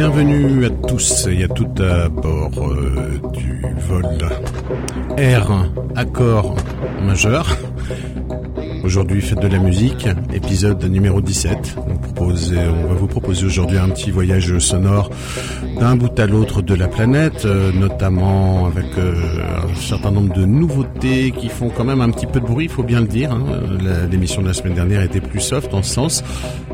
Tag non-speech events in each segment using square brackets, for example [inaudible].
Bienvenue à tous et à toutes à bord euh, du vol R accord majeur. Aujourd'hui, fête de la musique, épisode numéro 17. On, propose, on va vous proposer aujourd'hui un petit voyage sonore d'un bout à l'autre de la planète, euh, notamment avec euh, un certain nombre de nouveautés qui font quand même un petit peu de bruit, il faut bien le dire. Hein. L'émission de la semaine dernière était plus soft en ce sens.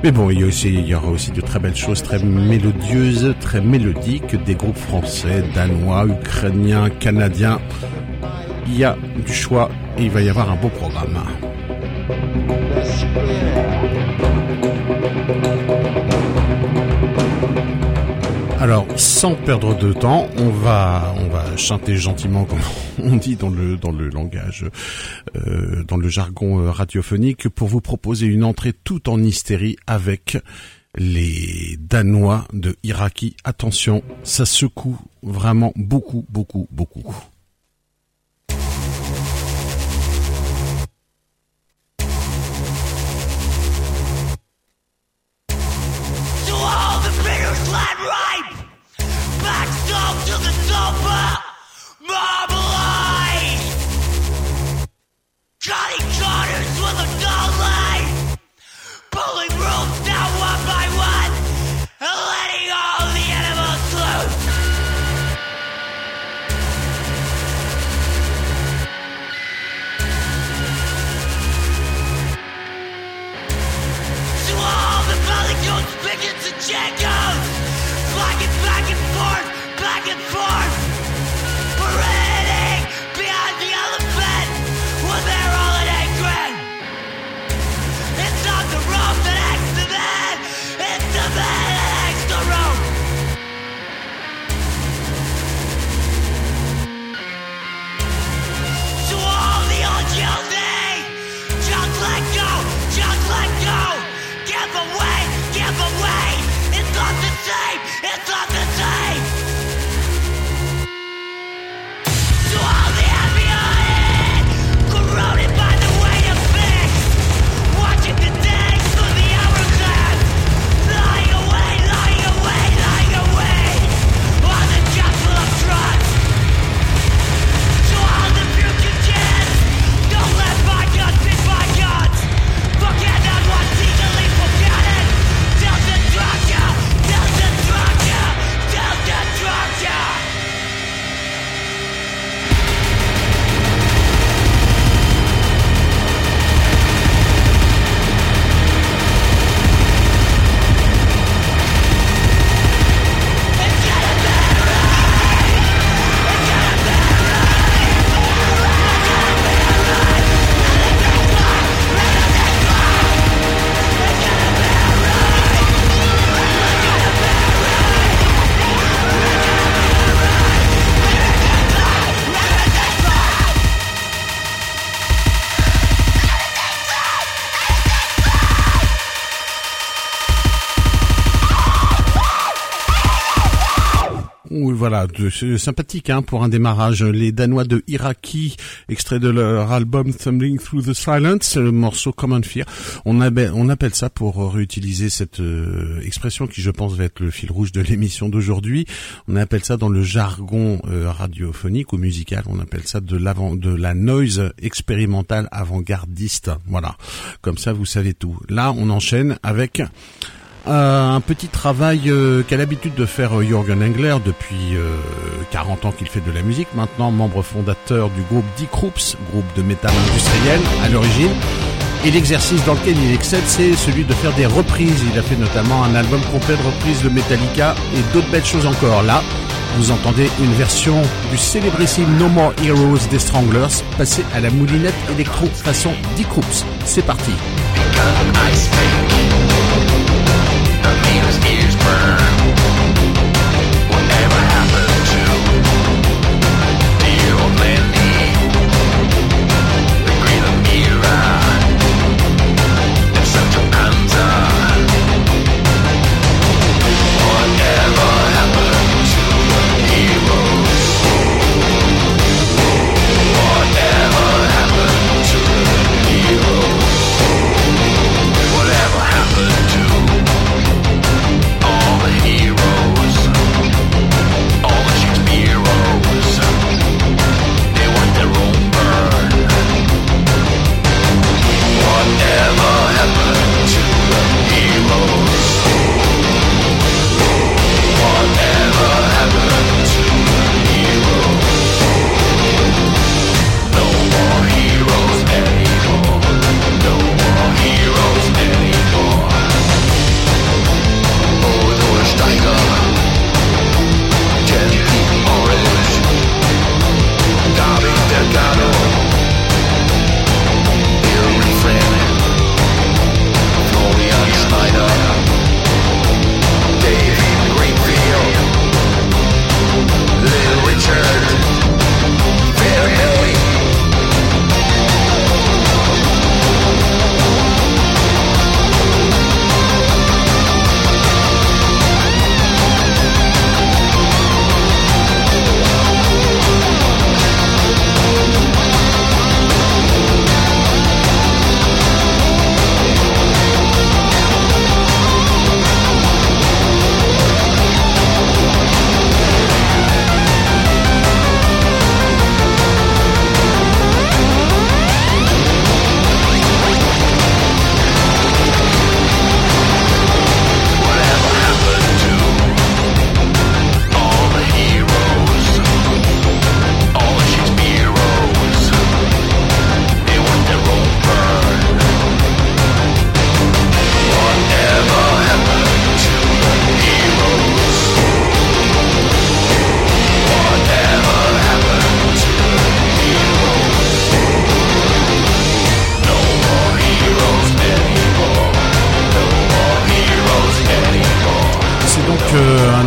Mais bon, il y, aura aussi de très belles choses, très mélodieuses, très mélodiques, des groupes français, danois, ukrainiens, canadiens. Il y a du choix et il va y avoir un beau programme. Alors, sans perdre de temps, on va on va chanter gentiment, comme [laughs] on dit dans le dans le langage, euh, dans le jargon euh, radiophonique, pour vous proposer une entrée tout en hystérie avec les Danois de Iraki. Attention, ça secoue vraiment beaucoup, beaucoup, beaucoup. Sympathique hein, pour un démarrage. Les Danois de Iraki, extrait de leur album Thumbling Through the Silence, le morceau Common Fear. On, appelle ça pour réutiliser cette euh, expression qui, je pense, va être le fil rouge de l'émission d'aujourd'hui. On appelle ça dans le jargon euh, radiophonique ou musical, on appelle ça de l'avant, de la noise expérimentale avant-gardiste. Voilà, comme ça, vous savez tout. Là, on enchaîne avec euh, un petit travail euh, qu'a l'habitude de faire euh, Jürgen Engler depuis 40 ans qu'il fait de la musique, maintenant membre fondateur du groupe Die Krups, groupe de métal industriel à l'origine. Et l'exercice dans lequel il excelle, c'est celui de faire des reprises. Il a fait notamment un album complet de reprises de Metallica et d'autres belles choses encore. Là, vous entendez une version du célébrissime No More Heroes des Stranglers passée à la moulinette électro façon Die Krups. C'est parti. His ears burn.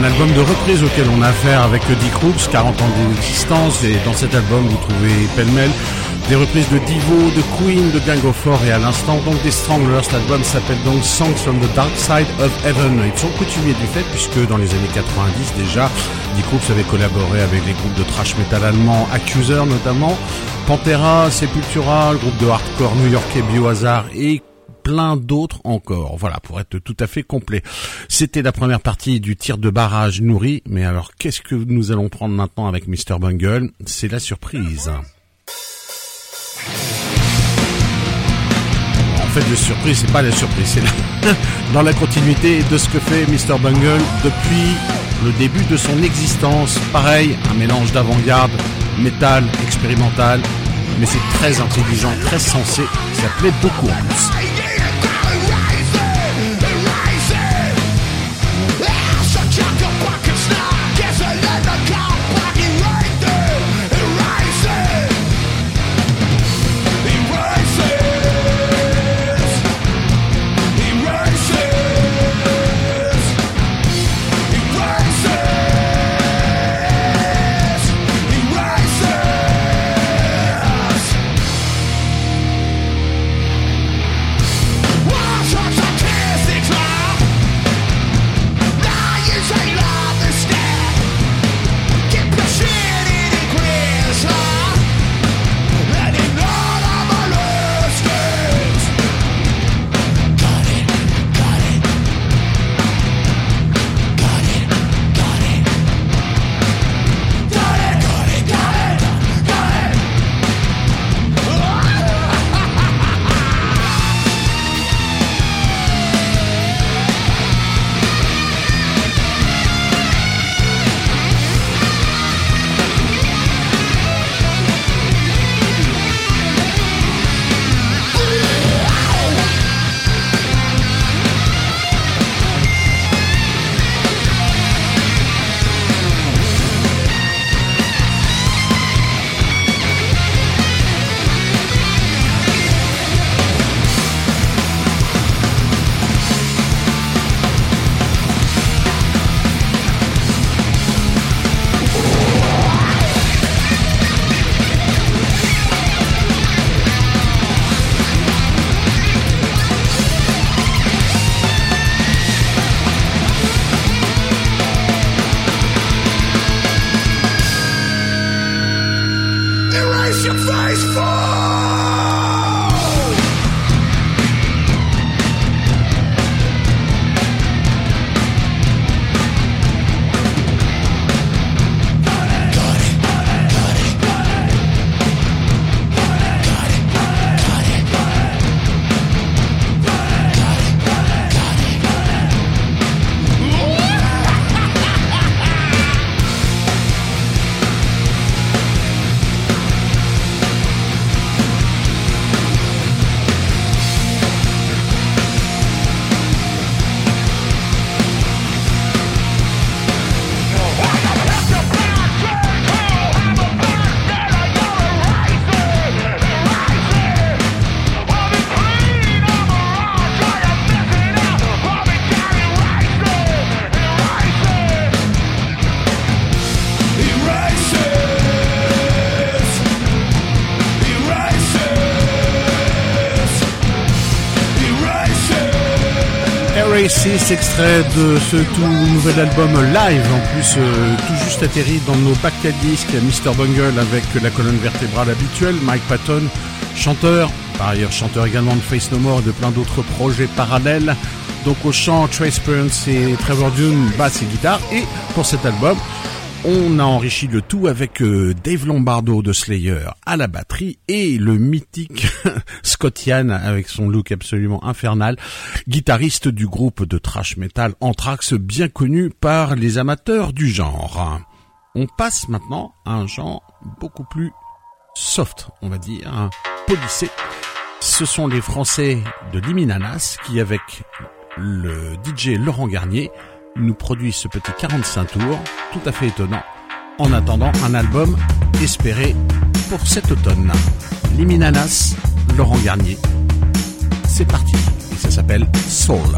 Album de reprise auquel on a affaire avec Dick Rooks, 40 ans d'existence, et dans cet album vous trouvez pêle-mêle des reprises de Divo, de Queen, de Gang of Four et à l'instant donc des Stranglers. Cet album s'appelle donc Songs from the Dark Side of Heaven. Ils sont coutumiers du fait puisque dans les années 90 déjà, Dick Rooks avait collaboré avec les groupes de thrash metal allemands, Accuser notamment, Pantera, Sepultura, le groupe de hardcore new-yorkais Biohazard et plein d'autres encore. Voilà, pour être tout à fait complet. C'était la première partie du tir de barrage nourri, mais alors qu'est-ce que nous allons prendre maintenant avec Mr. Bungle? C'est la surprise. En fait, la surprise, c'est pas la surprise, c'est [laughs] dans la continuité de ce que fait Mr. Bungle depuis le début de son existence. Pareil, un mélange d'avant-garde, métal, expérimental, mais c'est très intelligent, très sensé, ça plaît beaucoup en plus. C'est extrait de ce tout nouvel album live, en plus euh, tout juste atterri dans nos bacs à disques, Mr. Bungle avec la colonne vertébrale habituelle, Mike Patton, chanteur, par ailleurs chanteur également de Face No More et de plein d'autres projets parallèles. Donc au chant, Trace Burns et Trevor Dune, basse et guitare. Et pour cet album, on a enrichi le tout avec euh, Dave Lombardo de Slayer à la batterie et le mythique [laughs] Scott avec son look absolument infernal, guitariste du groupe de thrash metal Anthrax bien connu par les amateurs du genre. On passe maintenant à un genre beaucoup plus soft, on va dire, polissé. Ce sont les Français de Liminanas qui, avec le DJ Laurent Garnier, nous produit ce petit 45 tours, tout à fait étonnant, en attendant un album espéré pour cet automne. Liminanas, Laurent Garnier. C'est parti, et ça s'appelle Soul.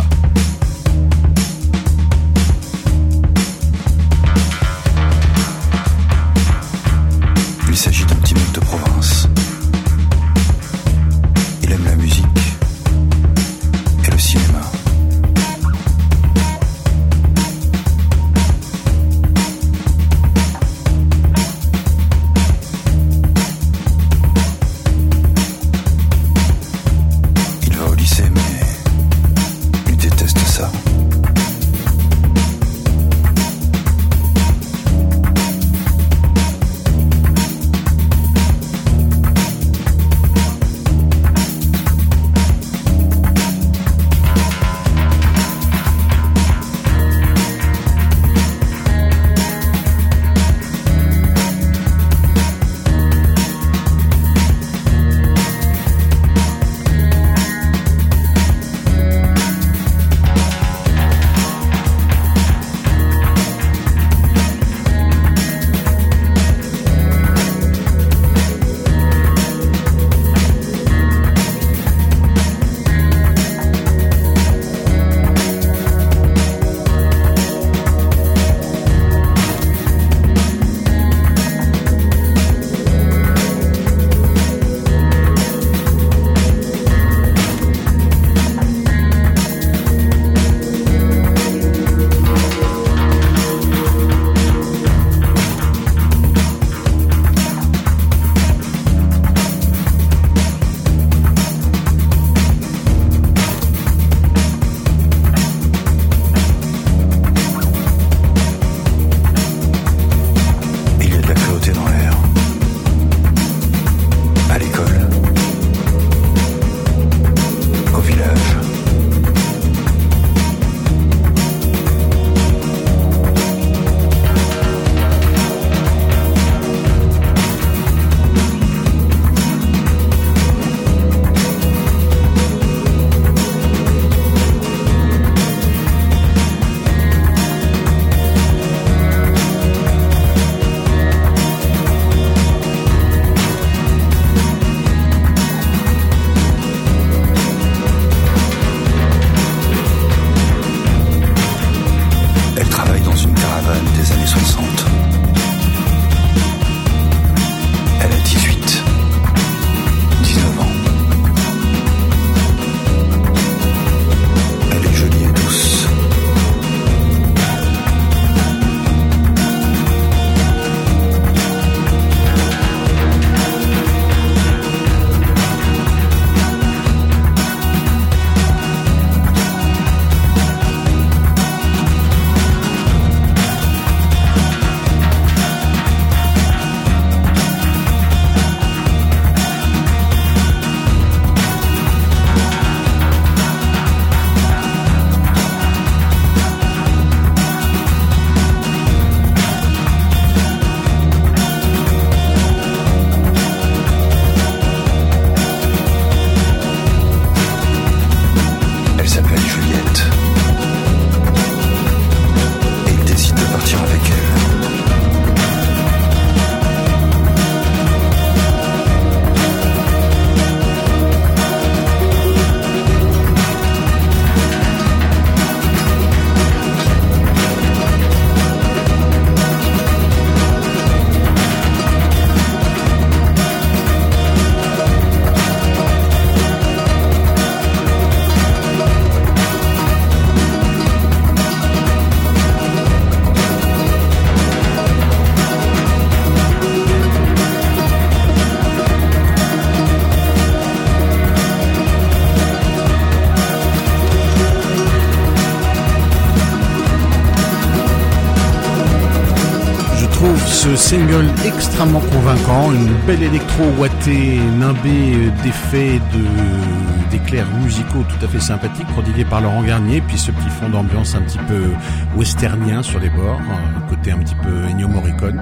Single extrêmement convaincant, une belle électro ouatée, nimbée d'effets, de d'éclairs musicaux tout à fait sympathiques, prodigués par Laurent Garnier, puis ce petit fond d'ambiance un petit peu westernien sur les bords, un côté un petit peu Ennio Morricone.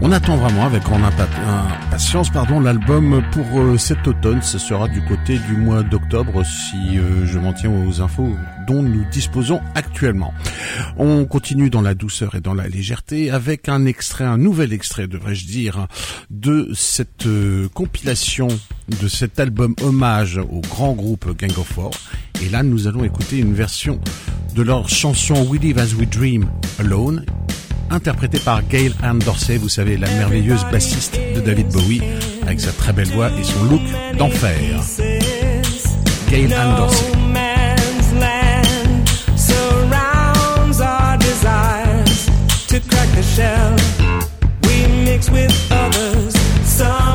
On attend vraiment avec impatience pardon l'album pour euh, cet automne. Ce sera du côté du mois d'octobre si euh, je m'en tiens aux infos dont nous disposons actuellement. On continue dans la douceur et dans la légèreté avec un extrait, un nouvel extrait devrais-je dire, de cette euh, compilation, de cet album hommage au grand groupe Gang of Four. Et là nous allons écouter une version de leur chanson We Live As We Dream Alone interprété par Gail Ann Dorsey, vous savez, la merveilleuse bassiste de David Bowie, avec sa très belle voix et son look d'enfer. Gail Ann Dorsey. to crack the shell. We mix with others. Some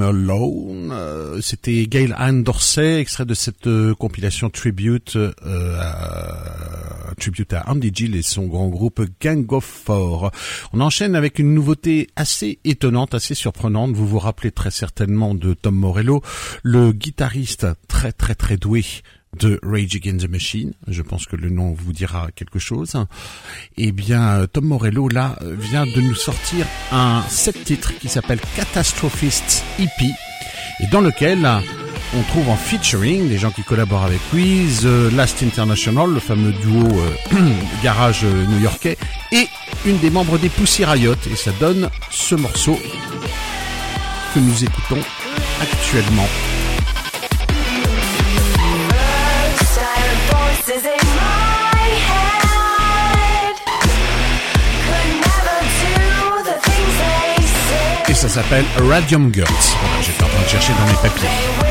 Alone. Euh, c'était Gail Ann Dorsey, extrait de cette euh, compilation tribute, euh, à, tribute à Andy Gill et son grand groupe Gang of Four. On enchaîne avec une nouveauté assez étonnante, assez surprenante. Vous vous rappelez très certainement de Tom Morello, le guitariste très très très doué de Rage Against the Machine. Je pense que le nom vous dira quelque chose. Eh bien, Tom Morello, là, vient de nous sortir un set titre qui s'appelle Catastrophist EP et dans lequel on trouve en featuring des gens qui collaborent avec lui, The Last International, le fameux duo euh, [clears throat] garage new-yorkais, et une des membres des Pussy Riot. Et ça donne ce morceau que nous écoutons actuellement. Et ça s'appelle Radium Girls. J'étais en train de chercher dans mes papiers.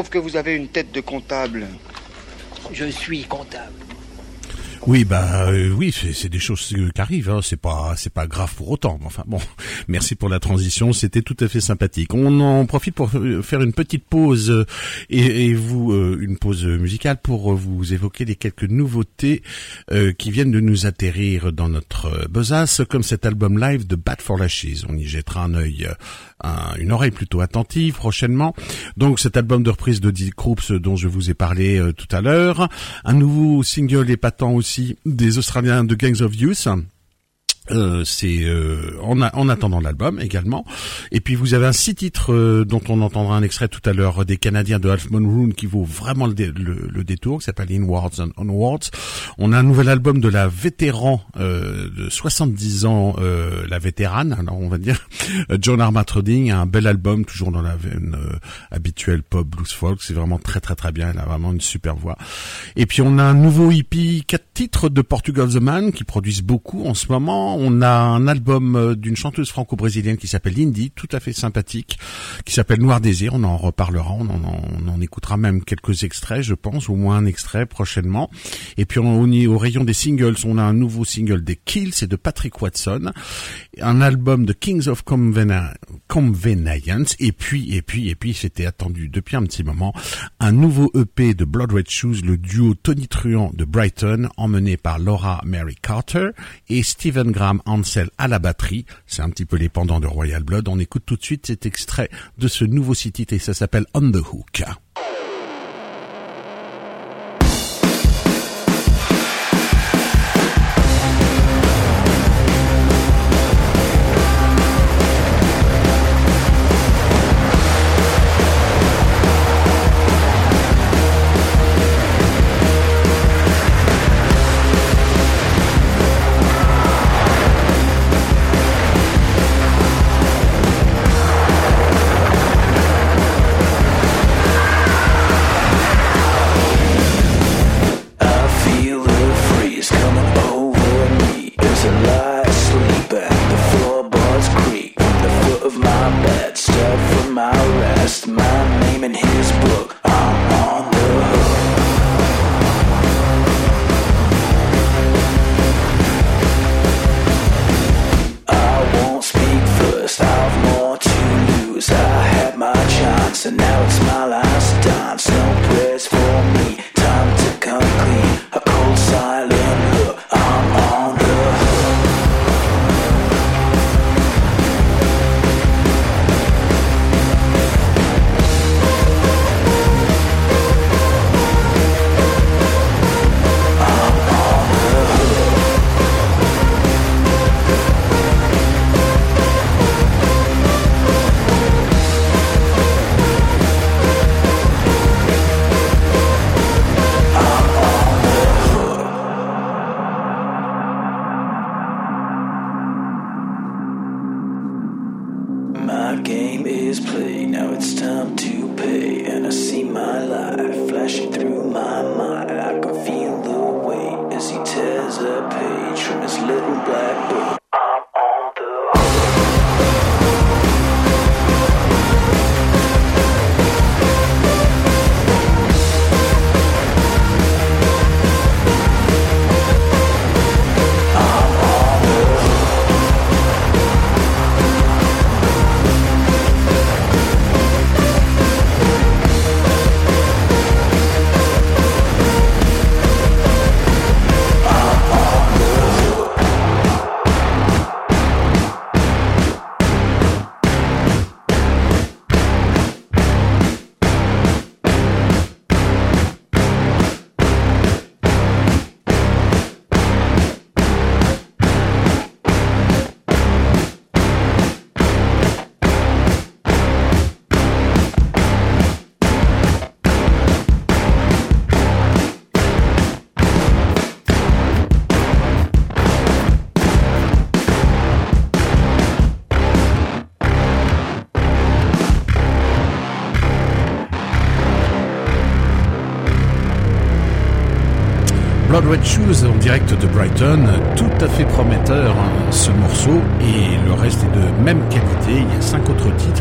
Trouve que vous avez une tête de comptable. Je suis comptable. Oui, bah euh, oui, c'est des choses euh, qui arrivent. Hein. C'est pas c'est pas grave pour autant. Enfin bon, [laughs] merci pour la transition. C'était tout à fait sympathique. On en profite pour euh, faire une petite pause euh, et, et vous euh, une pause musicale pour vous évoquer les quelques nouveautés euh, qui viennent de nous atterrir dans notre besace, comme cet album live de Bad for Lashes. On y jettera un œil, un- une oreille plutôt attentive prochainement. Donc cet album de reprise de Dick Croops dont je vous ai parlé tout à l'heure, un nouveau single épatant aussi des Australiens de Gangs of Youth. Euh, c'est euh, en, en attendant l'album également. Et puis vous avez un six titres euh, dont on entendra un extrait tout à l'heure des Canadiens de Half Moon qui vaut vraiment le, le, détour, qui s'appelle Inwards and Onwards. On a un nouvel album de la vétéran euh, de 70 ans, euh, la vétérane, alors on va dire [laughs] John Armatrading, un bel album toujours dans la veine habituelle pop blues folk. C'est vraiment très très très bien. Elle a vraiment une super voix. Et puis on a un nouveau hippie, quatre titres de Portugal The Man qui produisent beaucoup en ce moment. On a un album euh, d'une chanteuse franco-brésilienne qui s'appelle Lindy, tout à fait sympathique, qui s'appelle Noir Désir. On en reparlera, on en, écoutera même quelques extraits, je pense, au moins un extrait prochainement. Et puis on, y- au rayon des singles, on a un nouveau single des Kills et de Patrick Watson, un album de Kings of Convenience, et puis, et puis, et puis, c'était attendu depuis un petit moment, un nouveau EP de Blood Red Shoes, le duo Tony Truant de Brighton, emmené par Laura Mary Carter et Stephen Graham Ansel à la batterie. C'est un petit peu les pendants de Royal Blood. On écoute tout de suite cet extrait de ce nouveau site et ça s'appelle On the Hook. Blood Red Shoes en direct de Brighton, tout à fait prometteur hein, ce morceau et le reste est de même qualité. Il y a cinq autres titres.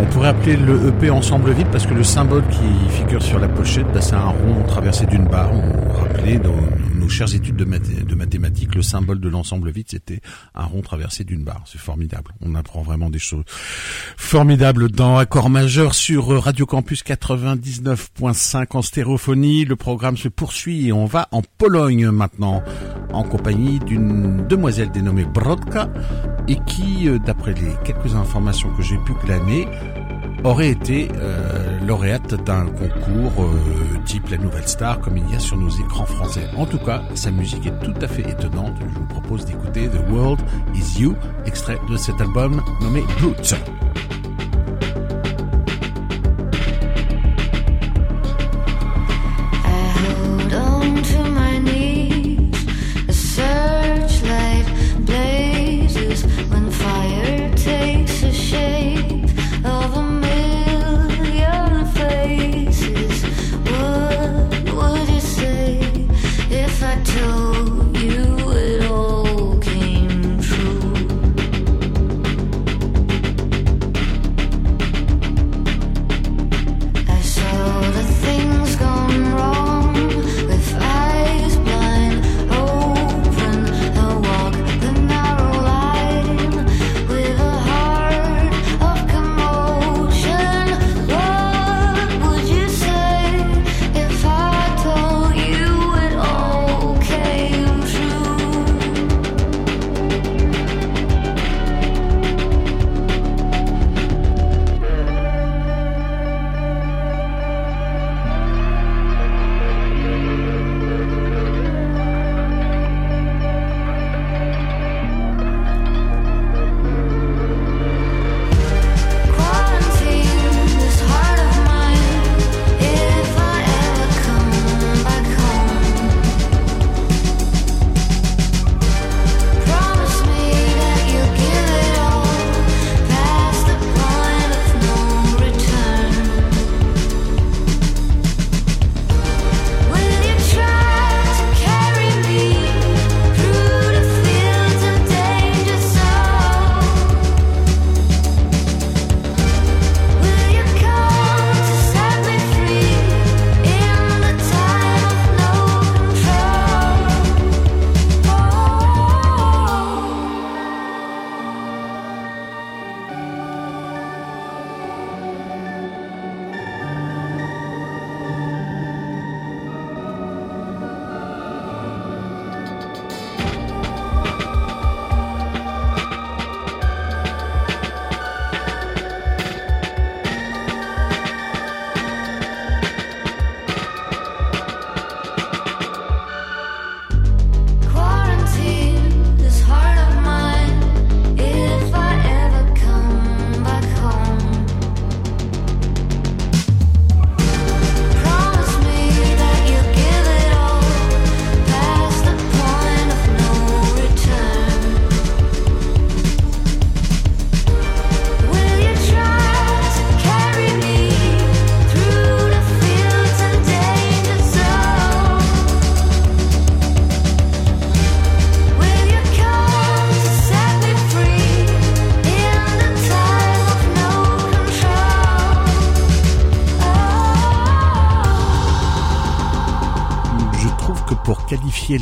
On pourrait appeler le EP Ensemble Vide parce que le symbole qui figure sur la pochette, bah, c'est un rond traversé d'une barre. On rappelait dans nos chères études de, mathématiques, le symbole de l'ensemble vide, c'était un rond traversé d'une barre. C'est formidable. On apprend vraiment des choses formidables dans Accord majeur sur Radio Campus 99.5 en stéréophonie. Le programme se poursuit et on va en Pologne maintenant, en compagnie d'une demoiselle dénommée Brodka et qui, euh, d'après les quelques informations que j'ai pu glaner, aurait été euh, lauréate d'un concours euh, type la nouvelle star comme il y a sur nos écrans français. En tout cas, sa musique est tout à fait étonnante. Je vous propose d'écouter The World Is You, extrait de cet album nommé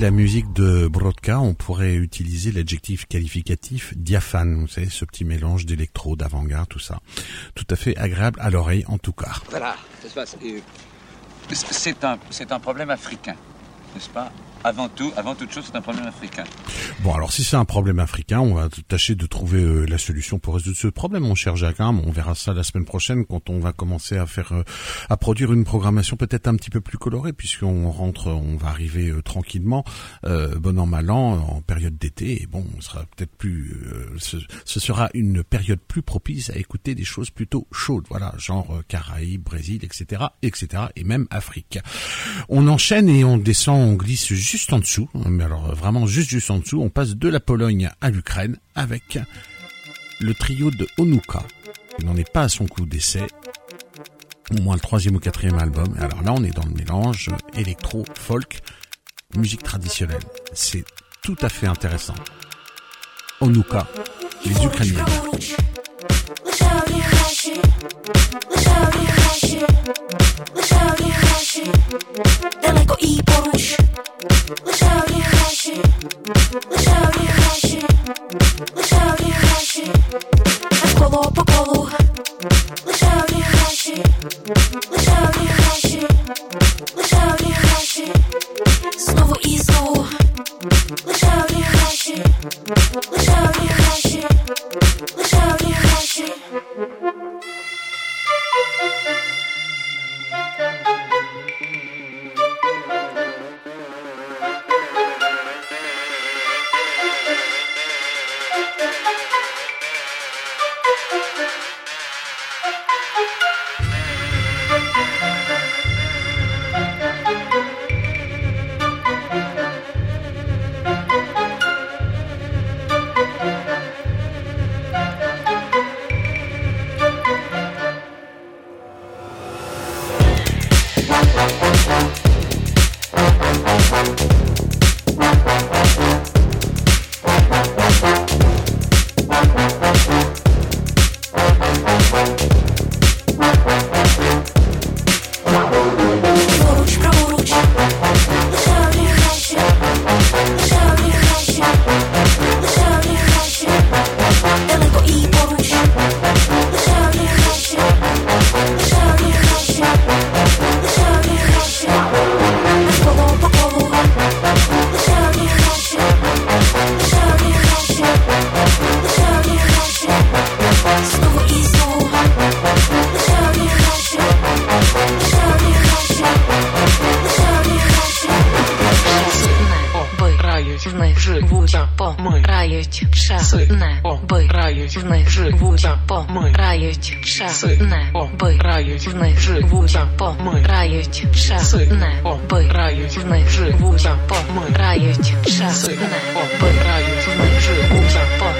La musique de Brodka, on pourrait utiliser l'adjectif qualificatif diaphane. Vous savez, ce petit mélange d'électro, d'avant-garde, tout ça. Tout à fait agréable à l'oreille, en tout cas. Voilà, ça se passe. C'est un, c'est un problème africain, n'est-ce pas? Avant tout, avant toute chose, c'est un problème africain. Bon, alors si c'est un problème africain, on va tâcher de trouver euh, la solution pour résoudre ce problème, mon cher Jacques. Hein. On verra ça la semaine prochaine quand on va commencer à faire, euh, à produire une programmation peut-être un petit peu plus colorée, puisqu'on rentre, on va arriver euh, tranquillement, bon an mal an, en période d'été. Et bon, on sera peut-être plus, ce, ce, sera une période plus propice à écouter des choses plutôt chaudes, voilà, genre Caraïbes, Brésil, etc., etc., et même Afrique. On enchaîne et on descend, on glisse juste juste en dessous, mais alors vraiment juste juste en dessous, on passe de la Pologne à l'Ukraine avec le trio de Onuka. Il n'en est pas à son coup d'essai, au moins le troisième ou quatrième album. Alors là, on est dans le mélange électro, folk, musique traditionnelle. C'est tout à fait intéressant. Onuka, les Ukrainiens. 是我手里还是我手里还是带来过一波我手里还是我手里还是我手里还是过路不过路我手里还是我手里还是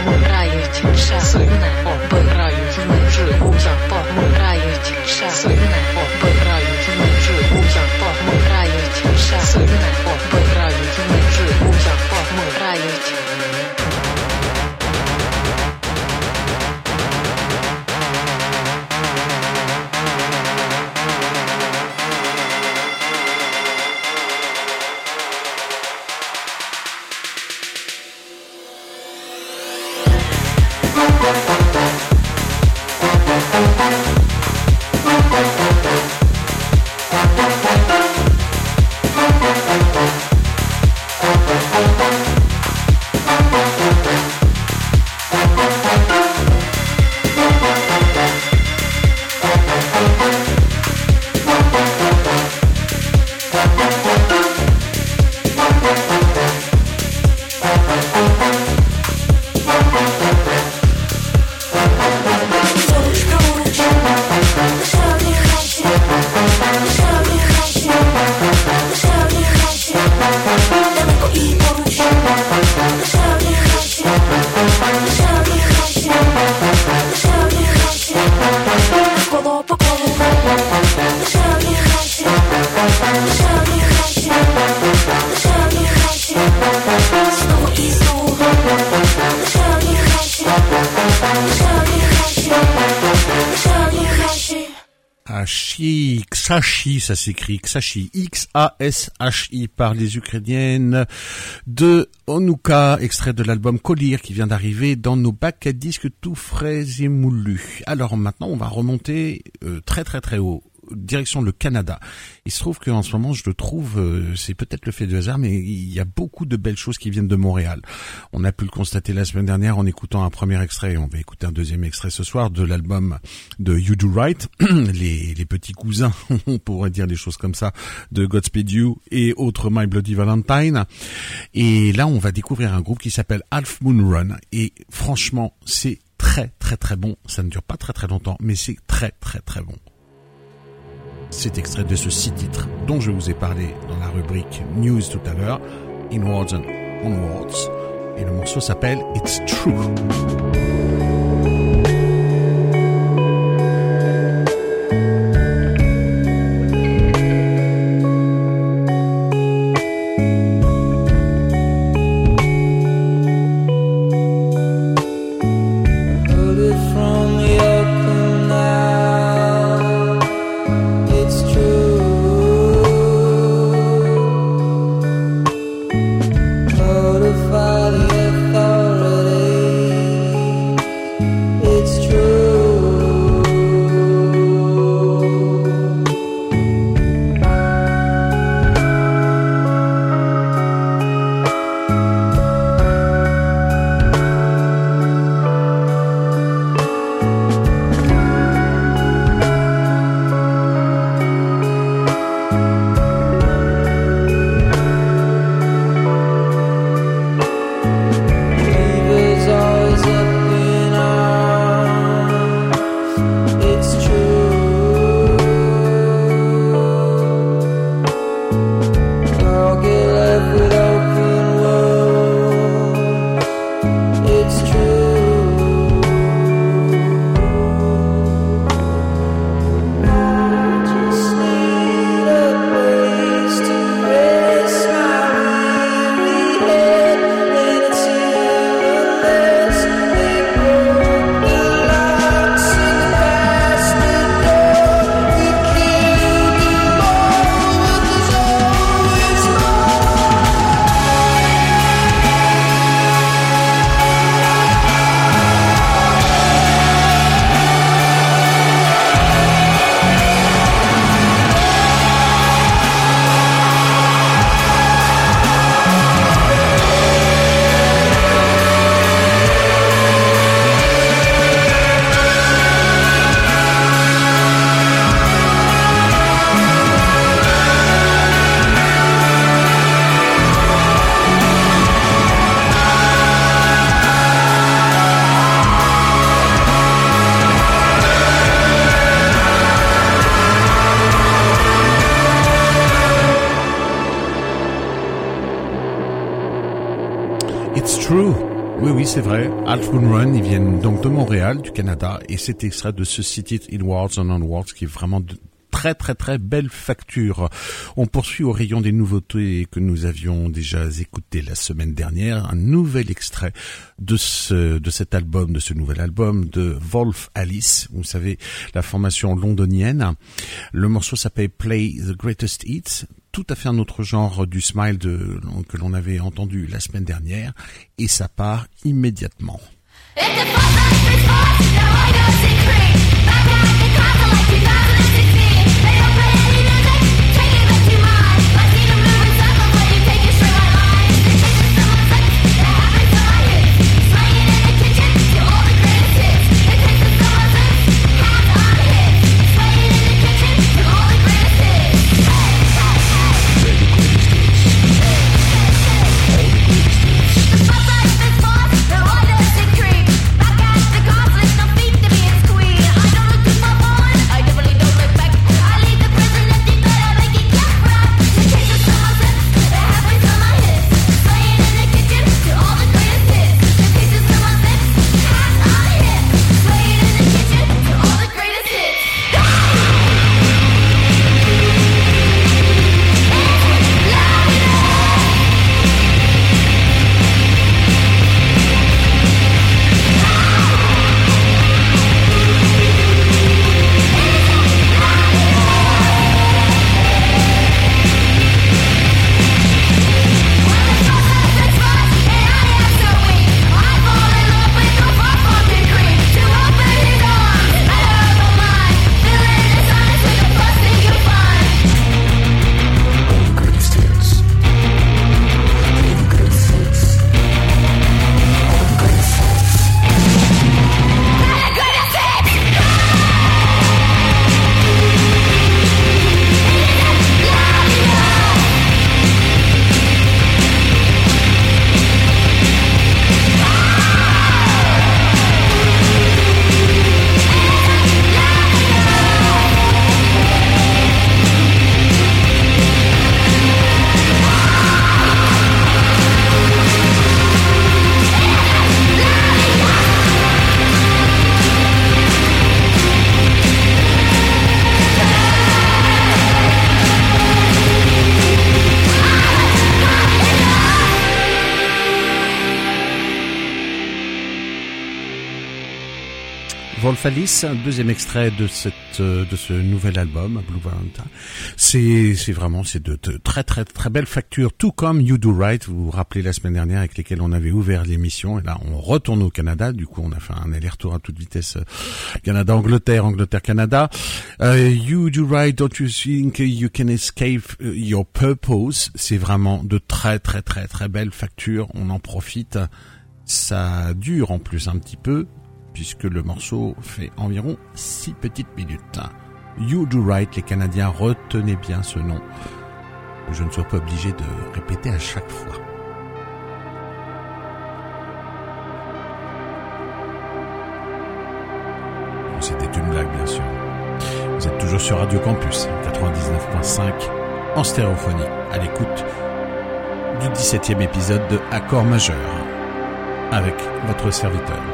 обирають, в них Xashi, ça s'écrit Xashi, X-A-S-H-I par les Ukrainiennes de Onuka, extrait de l'album Collier qui vient d'arriver dans nos bacs à disques tout frais et moulus. Alors maintenant, on va remonter euh, très très très haut direction le Canada. Il se trouve qu'en ce moment, je le trouve, euh, c'est peut-être le fait de hasard, mais il y a beaucoup de belles choses qui viennent de Montréal. On a pu le constater la semaine dernière en écoutant un premier extrait. On va écouter un deuxième extrait ce soir de l'album de You Do Right, [clears throat] les, les petits cousins, [laughs] on pourrait dire des choses comme ça, de Godspeed You et autres My Bloody Valentine. Et là, on va découvrir un groupe qui s'appelle Half Moon Run. Et franchement, c'est très très très bon. Ça ne dure pas très très longtemps, mais c'est très très très bon. C'est extrait de ce six titres dont je vous ai parlé dans la rubrique News tout à l'heure, Inwards and Onwards. Et le morceau s'appelle It's True. Moon Run, ils viennent donc de Montréal, du Canada, et c'est extrait de ce City Inwards and Onwards qui est vraiment de très très très belle facture. On poursuit au rayon des nouveautés que nous avions déjà écoutées la semaine dernière, un nouvel extrait de ce de cet album, de ce nouvel album de Wolf Alice. Vous savez, la formation londonienne. Le morceau s'appelle Play the Greatest Hits tout à fait un autre genre du smile de, que l'on avait entendu la semaine dernière, et ça part immédiatement. It's a false life response, no I don't secret. Back Un deuxième extrait de cette euh, de ce nouvel album Blue Valentine. C'est c'est vraiment c'est de, de très très très belles factures, tout comme You Do Right. Vous vous rappelez la semaine dernière avec lesquelles on avait ouvert l'émission. Et là, on retourne au Canada. Du coup, on a fait un aller-retour à toute vitesse. euh, Canada, Angleterre, Angleterre, Canada. Euh, you Do Right. Don't you think you can escape your purpose C'est vraiment de très très très très belles factures. On en profite. Ça dure en plus un petit peu puisque le morceau fait environ 6 petites minutes. You Do Right, les Canadiens, retenez bien ce nom. Je ne sois pas obligé de répéter à chaque fois. C'était une blague, bien sûr. Vous êtes toujours sur Radio Campus 99.5 en stéréophonie, à l'écoute du 17e épisode de Accord majeur avec votre serviteur.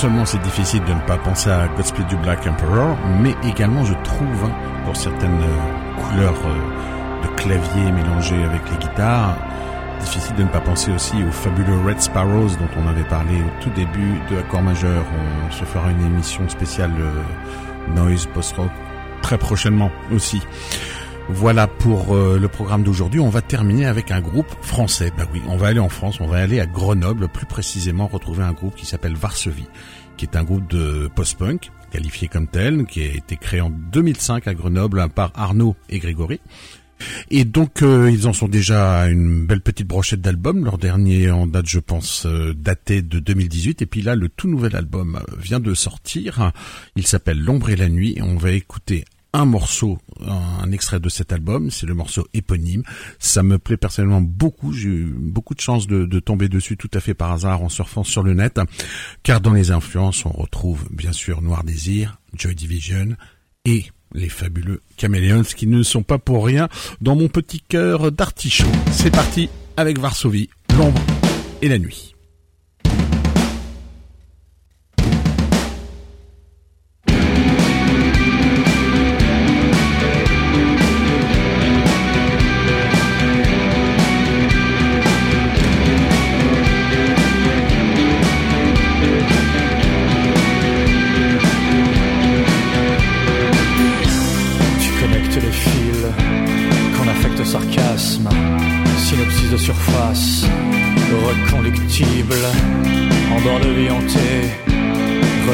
Seulement c'est difficile de ne pas penser à Godspeed du Black Emperor, mais également je trouve, hein, pour certaines euh, couleurs euh, de clavier mélangées avec les guitares, difficile de ne pas penser aussi aux fabuleux Red Sparrows dont on avait parlé au tout début de Accord Majeur. On se fera une émission spéciale euh, Noise Post-Rock très prochainement aussi. Voilà pour euh, le programme d'aujourd'hui. On va terminer avec un groupe français. Bah oui, on va aller en France, on va aller à Grenoble, plus précisément retrouver un groupe qui s'appelle Varsovie, qui est un groupe de post-punk qualifié comme tel, qui a été créé en 2005 à Grenoble par Arnaud et Grégory. Et donc euh, ils en sont déjà à une belle petite brochette d'albums. Leur dernier en date, je pense, euh, daté de 2018. Et puis là, le tout nouvel album euh, vient de sortir. Il s'appelle L'ombre et la nuit. On va écouter un morceau, un, extrait de cet album. C'est le morceau éponyme. Ça me plaît personnellement beaucoup. J'ai eu beaucoup de chance de, tomber dessus tout à fait par hasard en surfant sur le net. Car dans les influences, on retrouve bien sûr Noir Désir, Joy Division et les fabuleux Chameleons qui ne sont pas pour rien dans mon petit cœur d'artichaut. C'est parti avec Varsovie, l'ombre et la nuit.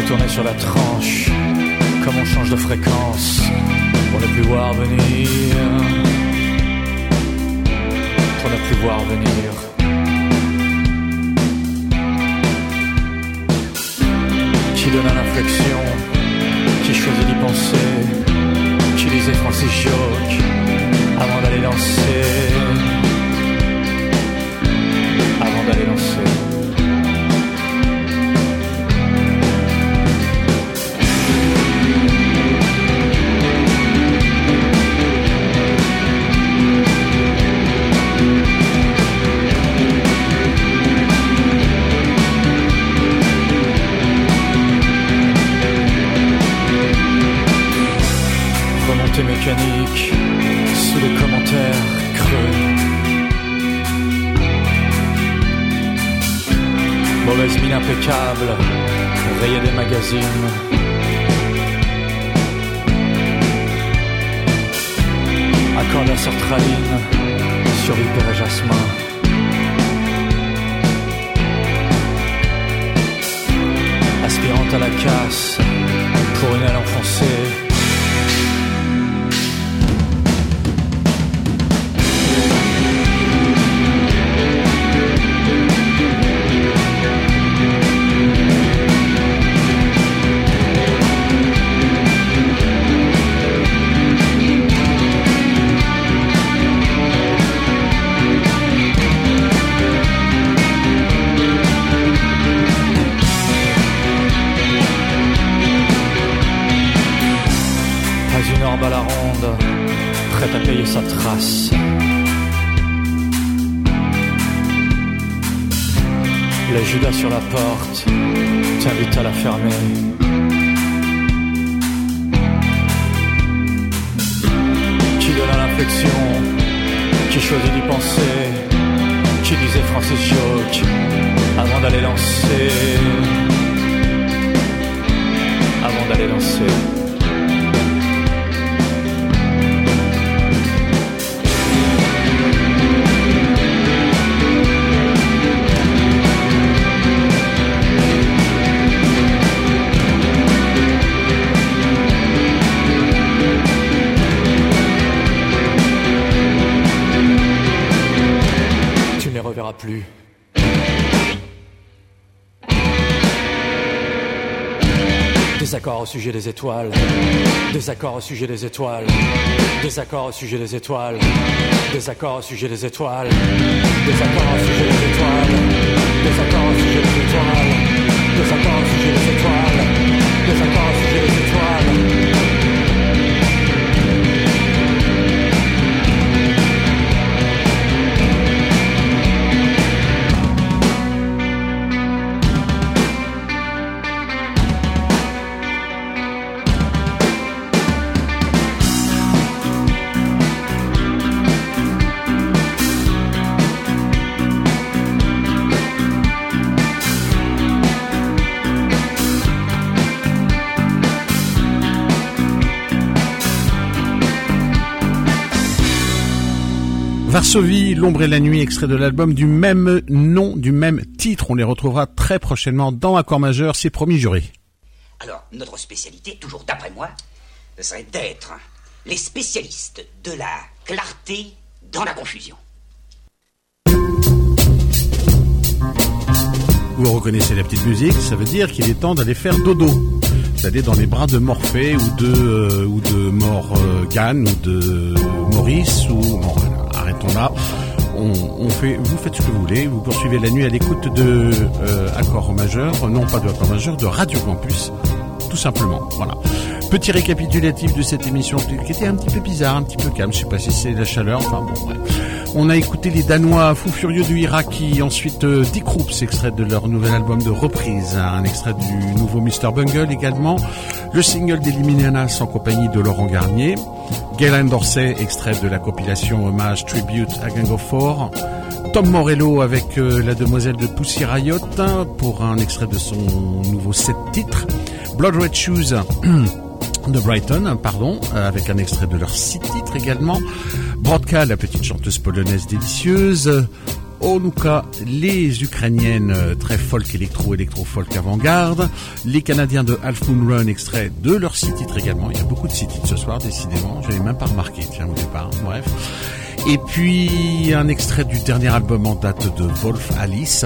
Retourner sur la tranche, comme on change de fréquence, pour ne plus voir venir, pour ne plus voir venir. Qui donne à l'inflexion, qui choisit d'y penser, qui lisait Francis Jock avant d'aller danser. Avant d'aller danser. Sous les commentaires creux. Mauvaise mine impeccable, rayée des magazines. Accord sertraline sur Hyper et Jasmin? Aspirante à la casse pour une aile enfoncée. Au sujet des étoiles. Désaccord au sujet des étoiles. Désaccord au sujet des étoiles. Désaccord au sujet des étoiles. Désaccord au sujet des étoiles. Désaccord au sujet des étoiles. Désaccord au sujet des étoiles. Désaccord au sujet des étoiles. Varsovie, l'ombre et la nuit, extrait de l'album du même nom, du même titre. On les retrouvera très prochainement dans Accord majeur, c'est promis juré. Alors, notre spécialité, toujours d'après moi, ce serait d'être les spécialistes de la clarté dans la confusion. Vous reconnaissez la petite musique, ça veut dire qu'il est temps d'aller faire dodo. D'aller dans les bras de Morphée ou de euh, ou de Morgan ou de Maurice ou bon, voilà, On, on fait, vous faites ce que vous voulez. Vous poursuivez la nuit à l'écoute de euh, accords majeurs, non pas de accords majeurs, de Radio Campus, tout simplement. Voilà. Petit récapitulatif de cette émission qui était un petit peu bizarre, un petit peu calme. Je sais pas si c'est la chaleur. Enfin bon, bref. On a écouté les Danois Fou Furieux du Iraki, ensuite euh, Dick Croops, extrait de leur nouvel album de reprise, un extrait du nouveau Mr. Bungle également, le single d'Eliminanas en compagnie de Laurent Garnier, Galen Dorsey, extrait de la compilation hommage Tribute à Gang of Four, Tom Morello avec euh, la demoiselle de Pussy Riot hein, pour un extrait de son nouveau set titre, Blood Red Shoes [clears throat] de Brighton, pardon, euh, avec un extrait de leur six titres également. Brodka, la petite chanteuse polonaise délicieuse. Onuka, les Ukrainiennes euh, très folk électro, électro-folk avant-garde. Les Canadiens de Half Moon Run, extrait de leur six titres également. Il y a beaucoup de six titres ce soir, décidément. Je n'avais même pas remarqué, tiens, au départ. Bref. Et puis, un extrait du dernier album en date de Wolf Alice,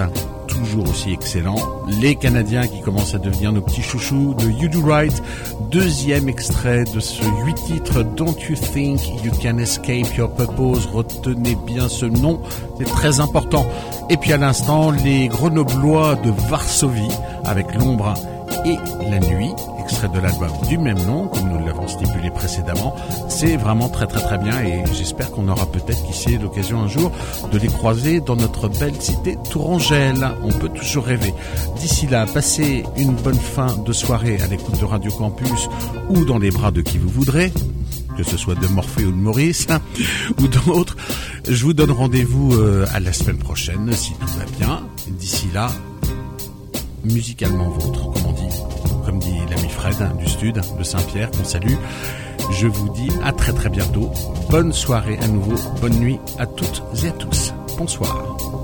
toujours aussi excellent. Les Canadiens qui commencent à devenir nos petits chouchous de You Do Right. Deuxième extrait de ce huit titres Don't You Think You Can Escape Your Purpose? Retenez bien ce nom, c'est très important. Et puis à l'instant, les Grenoblois de Varsovie avec l'ombre et la nuit, extrait de l'album du même nom, comme nous l'avons stipulé précédemment. C'est vraiment très très très bien et j'espère qu'on aura peut-être, qui sait, l'occasion un jour de les croiser dans notre belle cité Tourangelle. On peut toujours rêver. D'ici là, passez une bonne fin de soirée à l'écoute de Radio Campus ou dans les bras de qui vous voudrez que ce soit de Morphée ou de Maurice [laughs] ou d'autres. Je vous donne rendez-vous euh, à la semaine prochaine si tout va bien. D'ici là, musicalement vôtre, comme dit l'ami Fred hein, du Stud de Saint-Pierre, qu'on salue. Je vous dis à très très bientôt. Bonne soirée à nouveau, bonne nuit à toutes et à tous. Bonsoir.